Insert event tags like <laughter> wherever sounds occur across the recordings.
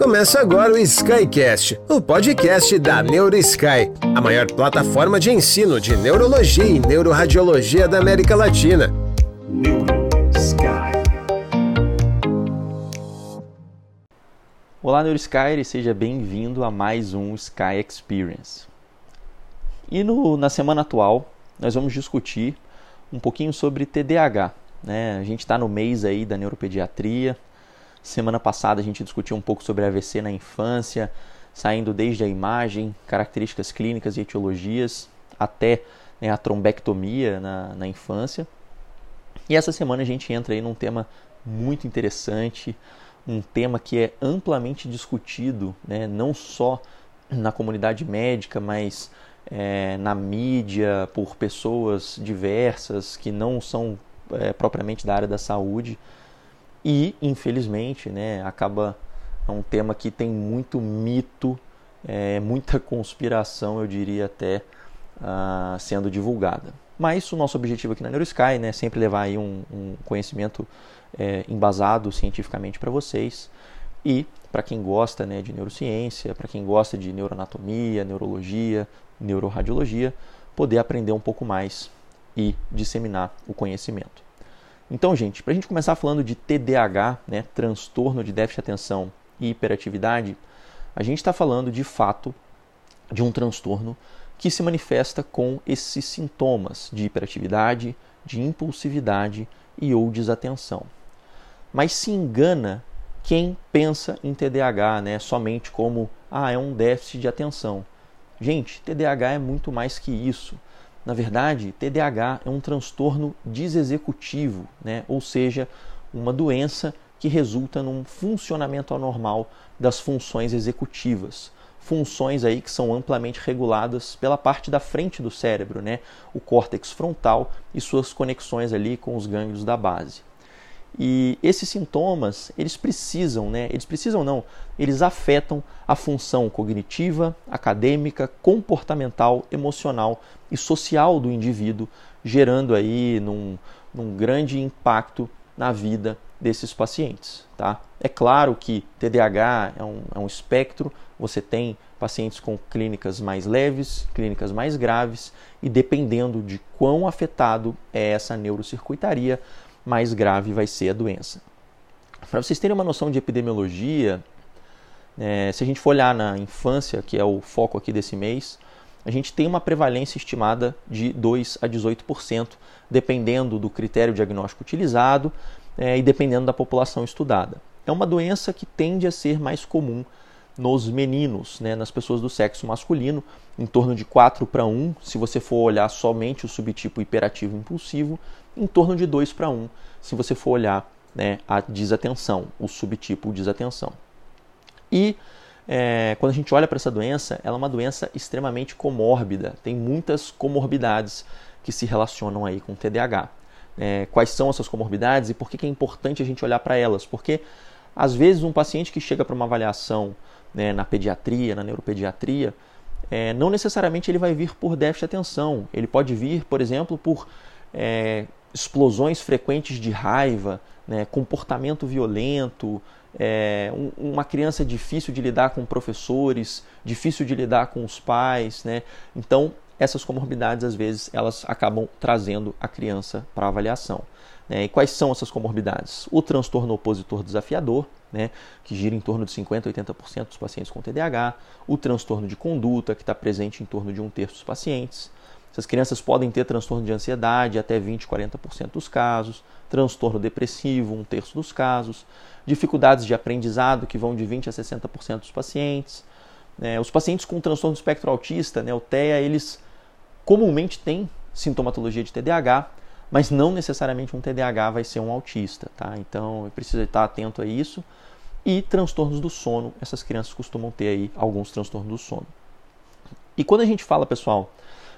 Começa agora o Skycast, o podcast da NeuroSky, a maior plataforma de ensino de neurologia e neuroradiologia da América Latina. Olá, NeuroSky, seja bem-vindo a mais um Sky Experience. E no, na semana atual, nós vamos discutir um pouquinho sobre TDAH. Né? A gente está no mês aí da neuropediatria, Semana passada a gente discutiu um pouco sobre AVC na infância, saindo desde a imagem, características clínicas e etiologias, até né, a trombectomia na, na infância. E essa semana a gente entra aí num tema muito interessante, um tema que é amplamente discutido, né, não só na comunidade médica, mas é, na mídia, por pessoas diversas que não são é, propriamente da área da saúde. E, infelizmente, né, acaba é um tema que tem muito mito, é, muita <laughs> conspiração, eu diria até, uh, sendo divulgada. Mas o nosso objetivo aqui na NeuroSky né, é sempre levar aí um, um conhecimento é, embasado cientificamente para vocês. E para quem gosta né, de neurociência, para quem gosta de neuroanatomia, neurologia, neuroradiologia, poder aprender um pouco mais e disseminar o conhecimento. Então, gente, para a gente começar falando de TDAH, né, transtorno de déficit de atenção e hiperatividade, a gente está falando de fato de um transtorno que se manifesta com esses sintomas de hiperatividade, de impulsividade e ou desatenção. Mas se engana quem pensa em TDAH né, somente como ah, é um déficit de atenção. Gente, TDAH é muito mais que isso. Na verdade, TDAH é um transtorno desexecutivo, né? ou seja, uma doença que resulta num funcionamento anormal das funções executivas. Funções aí que são amplamente reguladas pela parte da frente do cérebro, né? o córtex frontal e suas conexões ali com os gânglios da base. E esses sintomas, eles precisam, né? Eles precisam não, eles afetam a função cognitiva, acadêmica, comportamental, emocional e social do indivíduo, gerando aí num, num grande impacto na vida desses pacientes, tá? É claro que TDAH é um, é um espectro, você tem pacientes com clínicas mais leves, clínicas mais graves, e dependendo de quão afetado é essa neurocircuitaria, mais grave vai ser a doença. Para vocês terem uma noção de epidemiologia, é, se a gente for olhar na infância, que é o foco aqui desse mês, a gente tem uma prevalência estimada de 2 a 18%, dependendo do critério diagnóstico utilizado é, e dependendo da população estudada. É uma doença que tende a ser mais comum nos meninos, né, nas pessoas do sexo masculino, em torno de 4 para 1, se você for olhar somente o subtipo hiperativo impulsivo, em torno de 2 para 1, se você for olhar né, a desatenção, o subtipo desatenção. E é, quando a gente olha para essa doença, ela é uma doença extremamente comórbida, tem muitas comorbidades que se relacionam aí com o TDAH. É, quais são essas comorbidades e por que, que é importante a gente olhar para elas? Porque às vezes um paciente que chega para uma avaliação né, na pediatria, na neuropediatria, é, não necessariamente ele vai vir por déficit de atenção. Ele pode vir, por exemplo, por é, explosões frequentes de raiva, né, comportamento violento, é, um, uma criança difícil de lidar com professores, difícil de lidar com os pais, né? Então essas comorbidades às vezes elas acabam trazendo a criança para avaliação. Né? E quais são essas comorbidades? O transtorno opositor desafiador, né, que gira em torno de 50% a 80% dos pacientes com TDAH, o transtorno de conduta, que está presente em torno de um terço dos pacientes, essas crianças podem ter transtorno de ansiedade, até 20, 40% dos casos, transtorno depressivo, um terço dos casos, dificuldades de aprendizado, que vão de 20 a 60% dos pacientes. É, os pacientes com transtorno do espectro autista, né, o TEA, eles comumente têm sintomatologia de TDAH, mas não necessariamente um TDAH vai ser um autista, tá? Então, precisa estar atento a isso. E transtornos do sono, essas crianças costumam ter aí alguns transtornos do sono. E quando a gente fala, pessoal,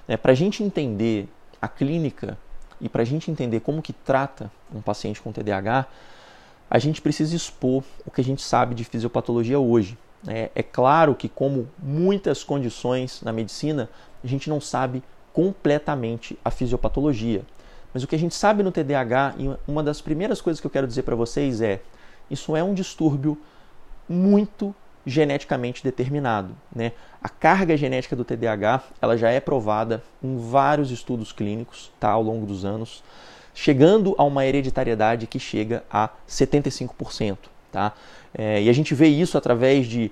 é, para a gente entender a clínica e para a gente entender como que trata um paciente com TDAH, a gente precisa expor o que a gente sabe de fisiopatologia hoje. É, é claro que, como muitas condições na medicina, a gente não sabe completamente a fisiopatologia. Mas o que a gente sabe no TDAH, e uma das primeiras coisas que eu quero dizer para vocês é: isso é um distúrbio muito geneticamente determinado. Né? A carga genética do TDAH ela já é provada em vários estudos clínicos tá, ao longo dos anos, chegando a uma hereditariedade que chega a 75%. Tá? É, e a gente vê isso através de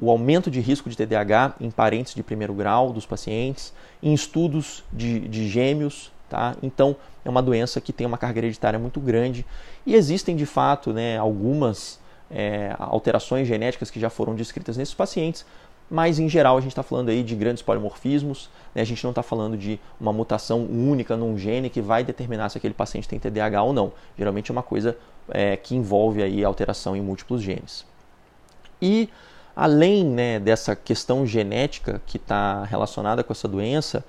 o aumento de risco de TDAH em parentes de primeiro grau dos pacientes, em estudos de, de gêmeos. Tá? Então, é uma doença que tem uma carga hereditária muito grande e existem de fato né, algumas é, alterações genéticas que já foram descritas nesses pacientes, mas em geral a gente está falando aí de grandes polimorfismos, né? a gente não está falando de uma mutação única num gene que vai determinar se aquele paciente tem TDAH ou não. Geralmente é uma coisa é, que envolve aí alteração em múltiplos genes. E além né, dessa questão genética que está relacionada com essa doença,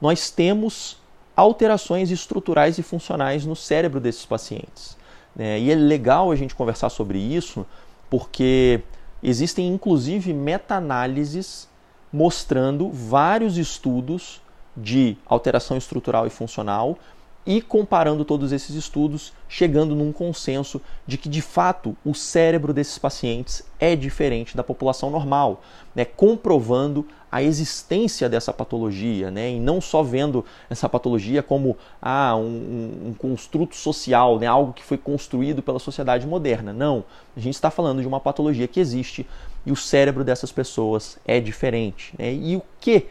nós temos alterações estruturais e funcionais no cérebro desses pacientes. Né? E é legal a gente conversar sobre isso, porque existem inclusive meta-análises mostrando vários estudos de alteração estrutural e funcional e comparando todos esses estudos, chegando num consenso de que de fato o cérebro desses pacientes é diferente da população normal, né? comprovando a existência dessa patologia, né? e não só vendo essa patologia como ah, um, um construto social, né? algo que foi construído pela sociedade moderna. Não, a gente está falando de uma patologia que existe e o cérebro dessas pessoas é diferente. Né? E o que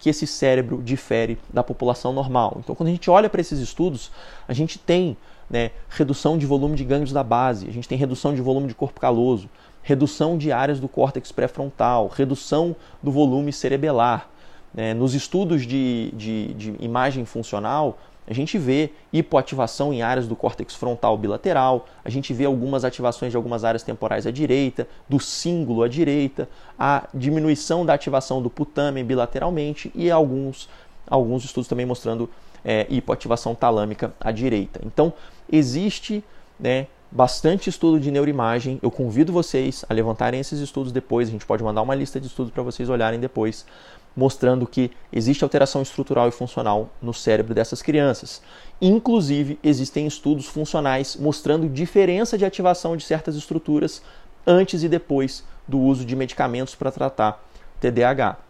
que esse cérebro difere da população normal. Então, quando a gente olha para esses estudos, a gente tem né, redução de volume de gânglios da base, a gente tem redução de volume de corpo caloso, redução de áreas do córtex pré-frontal, redução do volume cerebelar. Né. Nos estudos de, de, de imagem funcional, a gente vê hipoativação em áreas do córtex frontal bilateral, a gente vê algumas ativações de algumas áreas temporais à direita, do cíngulo à direita, a diminuição da ativação do putamen bilateralmente e alguns, alguns estudos também mostrando é, hipoativação talâmica à direita. Então, existe né, bastante estudo de neuroimagem. Eu convido vocês a levantarem esses estudos depois. A gente pode mandar uma lista de estudos para vocês olharem depois mostrando que existe alteração estrutural e funcional no cérebro dessas crianças. Inclusive, existem estudos funcionais mostrando diferença de ativação de certas estruturas antes e depois do uso de medicamentos para tratar TDAH.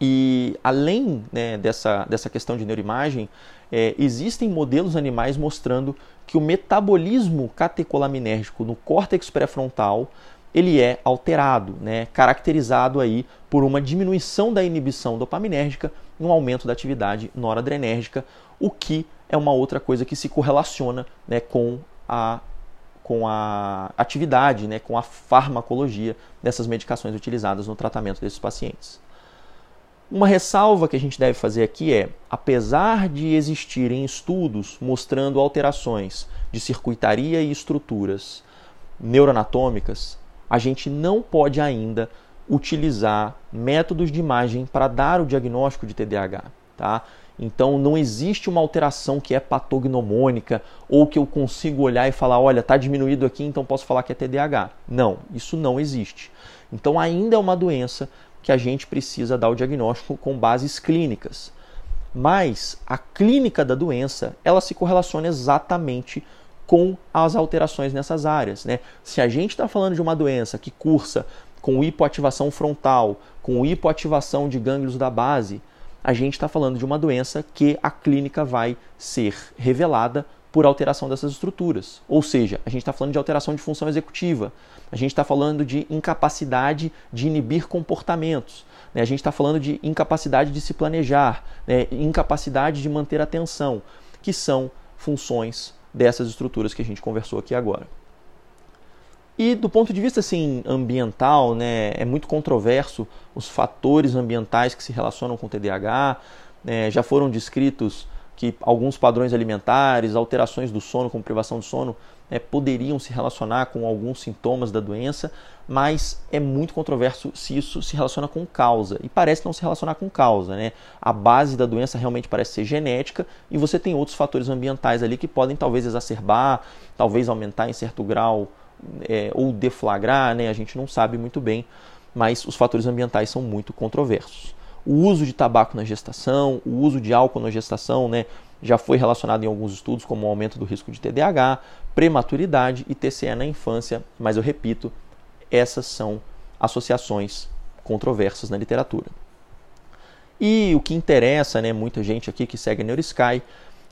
E além né, dessa, dessa questão de neuroimagem, é, existem modelos animais mostrando que o metabolismo catecolaminérgico no córtex pré-frontal ele é alterado, né, caracterizado aí por uma diminuição da inibição dopaminérgica e um aumento da atividade noradrenérgica, o que é uma outra coisa que se correlaciona né, com a com a atividade, né, com a farmacologia dessas medicações utilizadas no tratamento desses pacientes. Uma ressalva que a gente deve fazer aqui é: apesar de existirem estudos mostrando alterações de circuitaria e estruturas neuroanatômicas, a gente não pode ainda utilizar métodos de imagem para dar o diagnóstico de TDAH, tá? Então não existe uma alteração que é patognomônica ou que eu consigo olhar e falar, olha, está diminuído aqui, então posso falar que é TDAH. Não, isso não existe. Então ainda é uma doença que a gente precisa dar o diagnóstico com bases clínicas. Mas a clínica da doença, ela se correlaciona exatamente com as alterações nessas áreas. Né? Se a gente está falando de uma doença que cursa com hipoativação frontal, com hipoativação de gânglios da base, a gente está falando de uma doença que a clínica vai ser revelada por alteração dessas estruturas. Ou seja, a gente está falando de alteração de função executiva, a gente está falando de incapacidade de inibir comportamentos, né? a gente está falando de incapacidade de se planejar, né? incapacidade de manter atenção, que são funções dessas estruturas que a gente conversou aqui agora. E do ponto de vista assim, ambiental, né, é muito controverso os fatores ambientais que se relacionam com o TDAH. Né, já foram descritos que alguns padrões alimentares, alterações do sono, como privação de sono, né, poderiam se relacionar com alguns sintomas da doença, mas é muito controverso se isso se relaciona com causa. E parece não se relacionar com causa. Né? A base da doença realmente parece ser genética e você tem outros fatores ambientais ali que podem talvez exacerbar, talvez aumentar em certo grau é, ou deflagrar, né? a gente não sabe muito bem, mas os fatores ambientais são muito controversos. O uso de tabaco na gestação, o uso de álcool na gestação, né, já foi relacionado em alguns estudos como o aumento do risco de TDAH, prematuridade e TCE na infância, mas eu repito, essas são associações controversas na literatura. E o que interessa, né, muita gente aqui que segue a NeuroSky,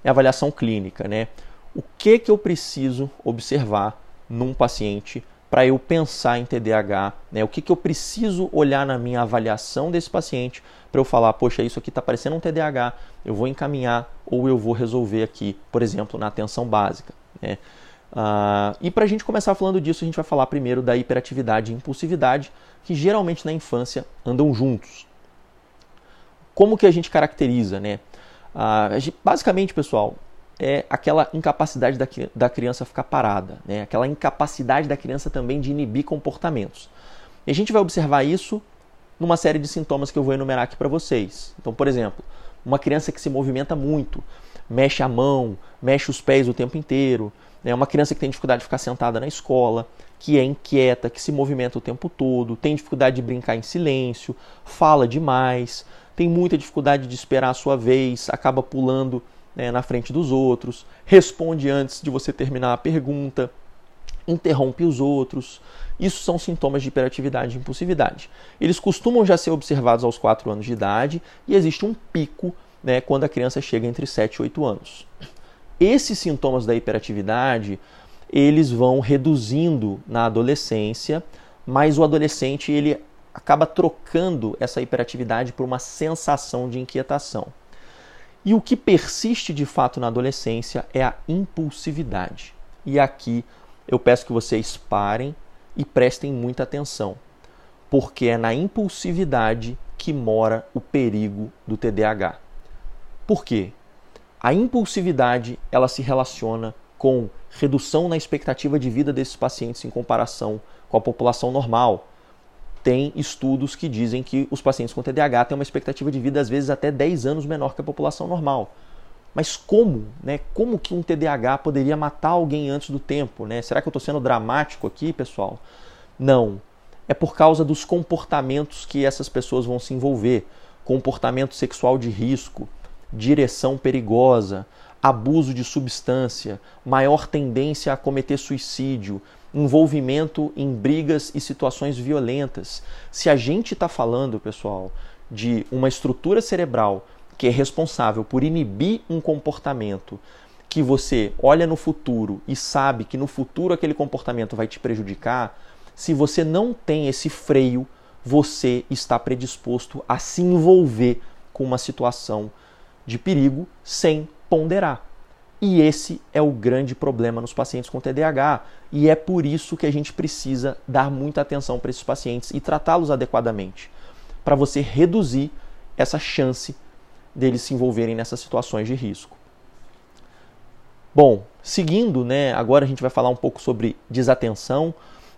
é a avaliação clínica, né? O que que eu preciso observar num paciente para eu pensar em TDAH, né? O que que eu preciso olhar na minha avaliação desse paciente para eu falar, poxa, isso aqui está parecendo um TDAH, eu vou encaminhar ou eu vou resolver aqui, por exemplo, na atenção básica, né? Uh, e para a gente começar falando disso, a gente vai falar primeiro da hiperatividade e impulsividade, que geralmente na infância andam juntos. Como que a gente caracteriza, né? Uh, basicamente, pessoal, é aquela incapacidade da, da criança ficar parada, né? aquela incapacidade da criança também de inibir comportamentos. E a gente vai observar isso numa série de sintomas que eu vou enumerar aqui para vocês. Então, por exemplo, uma criança que se movimenta muito, mexe a mão, mexe os pés o tempo inteiro, é uma criança que tem dificuldade de ficar sentada na escola, que é inquieta, que se movimenta o tempo todo, tem dificuldade de brincar em silêncio, fala demais, tem muita dificuldade de esperar a sua vez, acaba pulando né, na frente dos outros, responde antes de você terminar a pergunta, interrompe os outros. Isso são sintomas de hiperatividade e impulsividade. Eles costumam já ser observados aos 4 anos de idade e existe um pico né, quando a criança chega entre 7 e 8 anos. Esses sintomas da hiperatividade, eles vão reduzindo na adolescência, mas o adolescente ele acaba trocando essa hiperatividade por uma sensação de inquietação. E o que persiste de fato na adolescência é a impulsividade. E aqui eu peço que vocês parem e prestem muita atenção, porque é na impulsividade que mora o perigo do TDAH. Por quê? A impulsividade ela se relaciona com redução na expectativa de vida desses pacientes em comparação com a população normal. Tem estudos que dizem que os pacientes com TDAH têm uma expectativa de vida às vezes até 10 anos menor que a população normal. Mas como, né? Como que um TDAH poderia matar alguém antes do tempo, né? Será que eu estou sendo dramático aqui, pessoal? Não. É por causa dos comportamentos que essas pessoas vão se envolver, comportamento sexual de risco, direção perigosa, abuso de substância, maior tendência a cometer suicídio, envolvimento em brigas e situações violentas. Se a gente está falando, pessoal, de uma estrutura cerebral que é responsável por inibir um comportamento que você olha no futuro e sabe que no futuro aquele comportamento vai te prejudicar, se você não tem esse freio, você está predisposto a se envolver com uma situação de perigo sem ponderar. E esse é o grande problema nos pacientes com TDAH. E é por isso que a gente precisa dar muita atenção para esses pacientes e tratá-los adequadamente, para você reduzir essa chance deles se envolverem nessas situações de risco. Bom, seguindo, né, agora a gente vai falar um pouco sobre desatenção.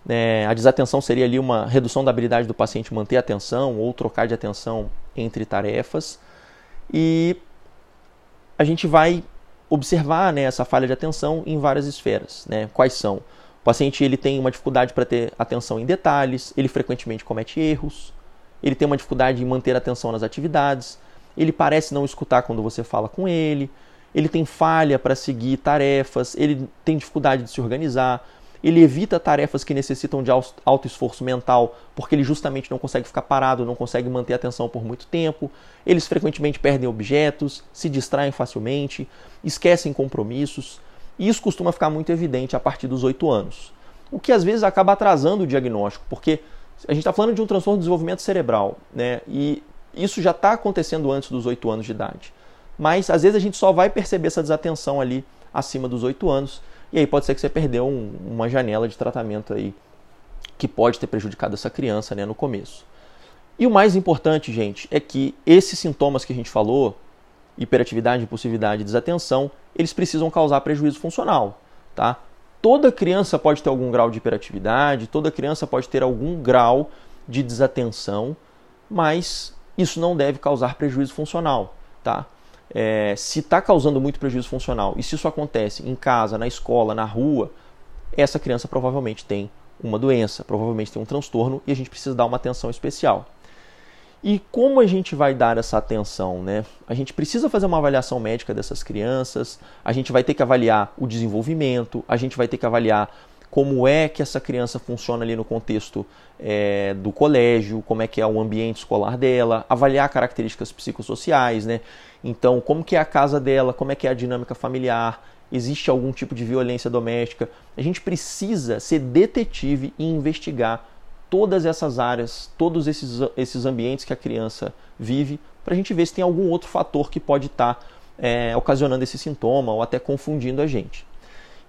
É, a desatenção seria ali uma redução da habilidade do paciente manter atenção ou trocar de atenção entre tarefas. E a gente vai observar né, essa falha de atenção em várias esferas. Né? Quais são? O paciente ele tem uma dificuldade para ter atenção em detalhes, ele frequentemente comete erros, ele tem uma dificuldade em manter atenção nas atividades, ele parece não escutar quando você fala com ele, ele tem falha para seguir tarefas, ele tem dificuldade de se organizar, ele evita tarefas que necessitam de alto esforço mental, porque ele justamente não consegue ficar parado, não consegue manter a atenção por muito tempo. Eles frequentemente perdem objetos, se distraem facilmente, esquecem compromissos. E isso costuma ficar muito evidente a partir dos 8 anos. O que às vezes acaba atrasando o diagnóstico, porque a gente está falando de um transtorno de desenvolvimento cerebral, né? E isso já está acontecendo antes dos 8 anos de idade. Mas às vezes a gente só vai perceber essa desatenção ali acima dos 8 anos e aí pode ser que você perdeu um, uma janela de tratamento aí que pode ter prejudicado essa criança né, no começo. E o mais importante, gente, é que esses sintomas que a gente falou, hiperatividade, impulsividade desatenção, eles precisam causar prejuízo funcional, tá? Toda criança pode ter algum grau de hiperatividade, toda criança pode ter algum grau de desatenção, mas isso não deve causar prejuízo funcional, tá? É, se está causando muito prejuízo funcional e se isso acontece em casa, na escola, na rua, essa criança provavelmente tem uma doença, provavelmente tem um transtorno e a gente precisa dar uma atenção especial. E como a gente vai dar essa atenção? Né? A gente precisa fazer uma avaliação médica dessas crianças, a gente vai ter que avaliar o desenvolvimento, a gente vai ter que avaliar como é que essa criança funciona ali no contexto é, do colégio, como é que é o ambiente escolar dela, avaliar características psicossociais, né? Então, como que é a casa dela, como é que é a dinâmica familiar, existe algum tipo de violência doméstica. A gente precisa ser detetive e investigar todas essas áreas, todos esses, esses ambientes que a criança vive, para a gente ver se tem algum outro fator que pode estar tá, é, ocasionando esse sintoma ou até confundindo a gente.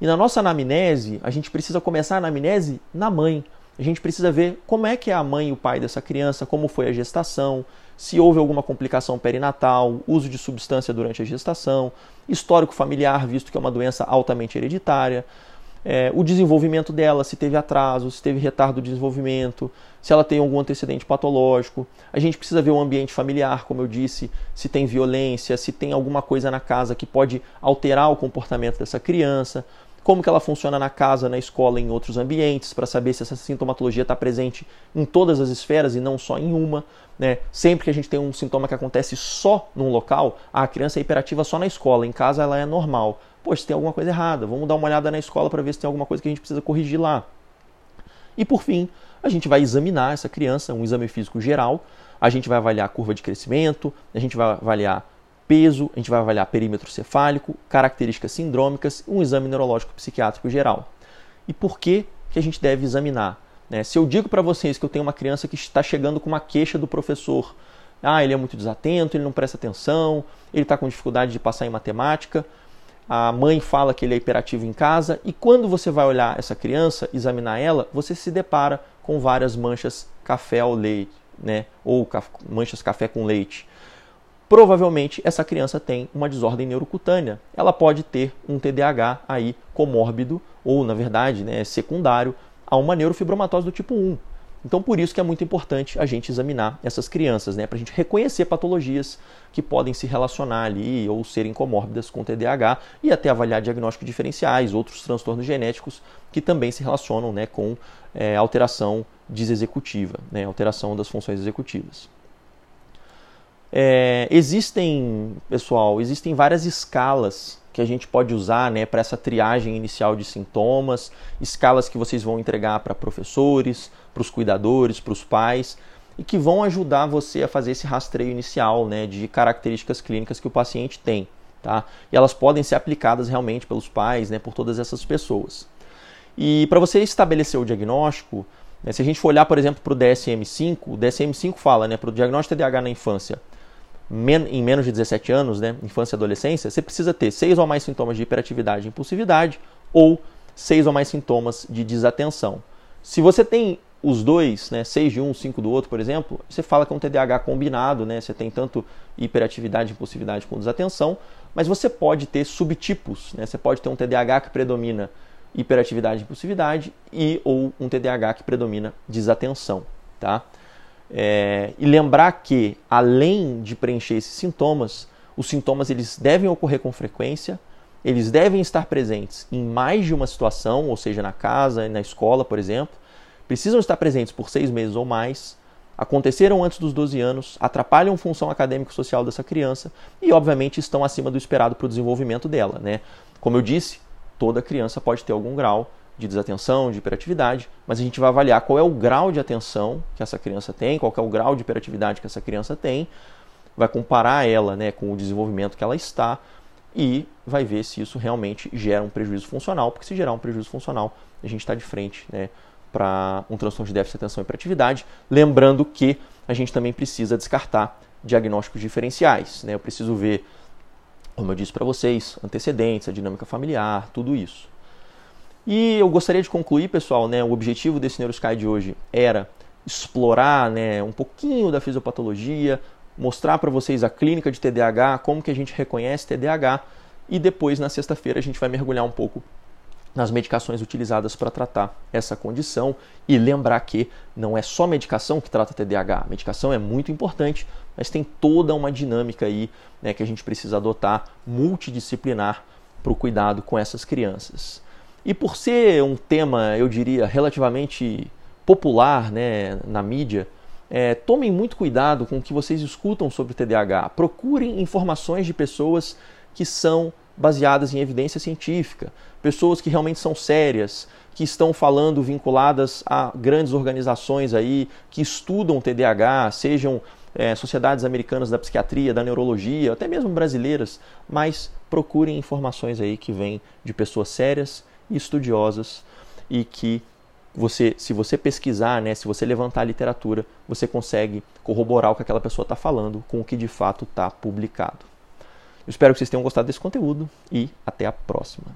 E na nossa anamnese, a gente precisa começar a anamnese na mãe. A gente precisa ver como é que é a mãe e o pai dessa criança, como foi a gestação, se houve alguma complicação perinatal, uso de substância durante a gestação, histórico familiar, visto que é uma doença altamente hereditária, é, o desenvolvimento dela, se teve atraso, se teve retardo de desenvolvimento, se ela tem algum antecedente patológico. A gente precisa ver o ambiente familiar, como eu disse, se tem violência, se tem alguma coisa na casa que pode alterar o comportamento dessa criança como que ela funciona na casa, na escola, em outros ambientes, para saber se essa sintomatologia está presente em todas as esferas e não só em uma. Né? Sempre que a gente tem um sintoma que acontece só num local, a criança é hiperativa só na escola, em casa ela é normal. Poxa, tem alguma coisa errada, vamos dar uma olhada na escola para ver se tem alguma coisa que a gente precisa corrigir lá. E por fim, a gente vai examinar essa criança, um exame físico geral, a gente vai avaliar a curva de crescimento, a gente vai avaliar peso, a gente vai avaliar perímetro cefálico, características sindrômicas um exame neurológico psiquiátrico geral. E por que, que a gente deve examinar? Né? Se eu digo para vocês que eu tenho uma criança que está chegando com uma queixa do professor, ah, ele é muito desatento, ele não presta atenção, ele está com dificuldade de passar em matemática, a mãe fala que ele é hiperativo em casa, e quando você vai olhar essa criança, examinar ela, você se depara com várias manchas café ao leite, né? ou manchas café com leite provavelmente essa criança tem uma desordem neurocutânea. Ela pode ter um TDAH aí comórbido ou, na verdade, né, secundário a uma neurofibromatose do tipo 1. Então, por isso que é muito importante a gente examinar essas crianças, né, para a gente reconhecer patologias que podem se relacionar ali ou serem comórbidas com TDAH e até avaliar diagnósticos diferenciais, outros transtornos genéticos que também se relacionam né, com é, alteração desexecutiva, né, alteração das funções executivas. É, existem, pessoal, existem várias escalas que a gente pode usar né, para essa triagem inicial de sintomas, escalas que vocês vão entregar para professores, para os cuidadores, para os pais, e que vão ajudar você a fazer esse rastreio inicial né, de características clínicas que o paciente tem. Tá? E elas podem ser aplicadas realmente pelos pais, né, por todas essas pessoas. E para você estabelecer o diagnóstico, né, se a gente for olhar, por exemplo, para o DSM-5, o DSM-5 fala né, para o diagnóstico de TDAH na infância, men em menos de 17 anos, né, infância e adolescência, você precisa ter seis ou mais sintomas de hiperatividade e impulsividade ou seis ou mais sintomas de desatenção. Se você tem os dois, né, 6 de um, 5 do outro, por exemplo, você fala que é um TDAH combinado, né, você tem tanto hiperatividade impulsividade com desatenção, mas você pode ter subtipos, né, você pode ter um TDAH que predomina hiperatividade e impulsividade e ou um TDAH que predomina desatenção, tá? É, e lembrar que, além de preencher esses sintomas, os sintomas eles devem ocorrer com frequência, eles devem estar presentes em mais de uma situação, ou seja, na casa, na escola, por exemplo, precisam estar presentes por seis meses ou mais, aconteceram antes dos 12 anos, atrapalham função acadêmico-social dessa criança e, obviamente, estão acima do esperado para o desenvolvimento dela. Né? Como eu disse, toda criança pode ter algum grau de desatenção, de hiperatividade, mas a gente vai avaliar qual é o grau de atenção que essa criança tem, qual é o grau de hiperatividade que essa criança tem, vai comparar ela né, com o desenvolvimento que ela está e vai ver se isso realmente gera um prejuízo funcional, porque se gerar um prejuízo funcional, a gente está de frente né, para um transtorno de déficit de atenção e hiperatividade. Lembrando que a gente também precisa descartar diagnósticos diferenciais. Né? Eu preciso ver, como eu disse para vocês, antecedentes, a dinâmica familiar, tudo isso. E eu gostaria de concluir, pessoal, né, o objetivo desse NeuroSky de hoje era explorar né, um pouquinho da fisiopatologia, mostrar para vocês a clínica de TDAH, como que a gente reconhece TDAH e depois na sexta-feira a gente vai mergulhar um pouco nas medicações utilizadas para tratar essa condição e lembrar que não é só medicação que trata TDAH. Medicação é muito importante, mas tem toda uma dinâmica aí né, que a gente precisa adotar multidisciplinar para o cuidado com essas crianças. E por ser um tema, eu diria, relativamente popular né, na mídia, é, tomem muito cuidado com o que vocês escutam sobre TDAH. Procurem informações de pessoas que são baseadas em evidência científica, pessoas que realmente são sérias, que estão falando vinculadas a grandes organizações aí que estudam TDAH, sejam é, sociedades americanas da psiquiatria, da neurologia, até mesmo brasileiras, mas procurem informações aí que vêm de pessoas sérias e estudiosas e que você, se você pesquisar, né, se você levantar a literatura, você consegue corroborar o que aquela pessoa está falando com o que de fato está publicado. Eu espero que vocês tenham gostado desse conteúdo e até a próxima.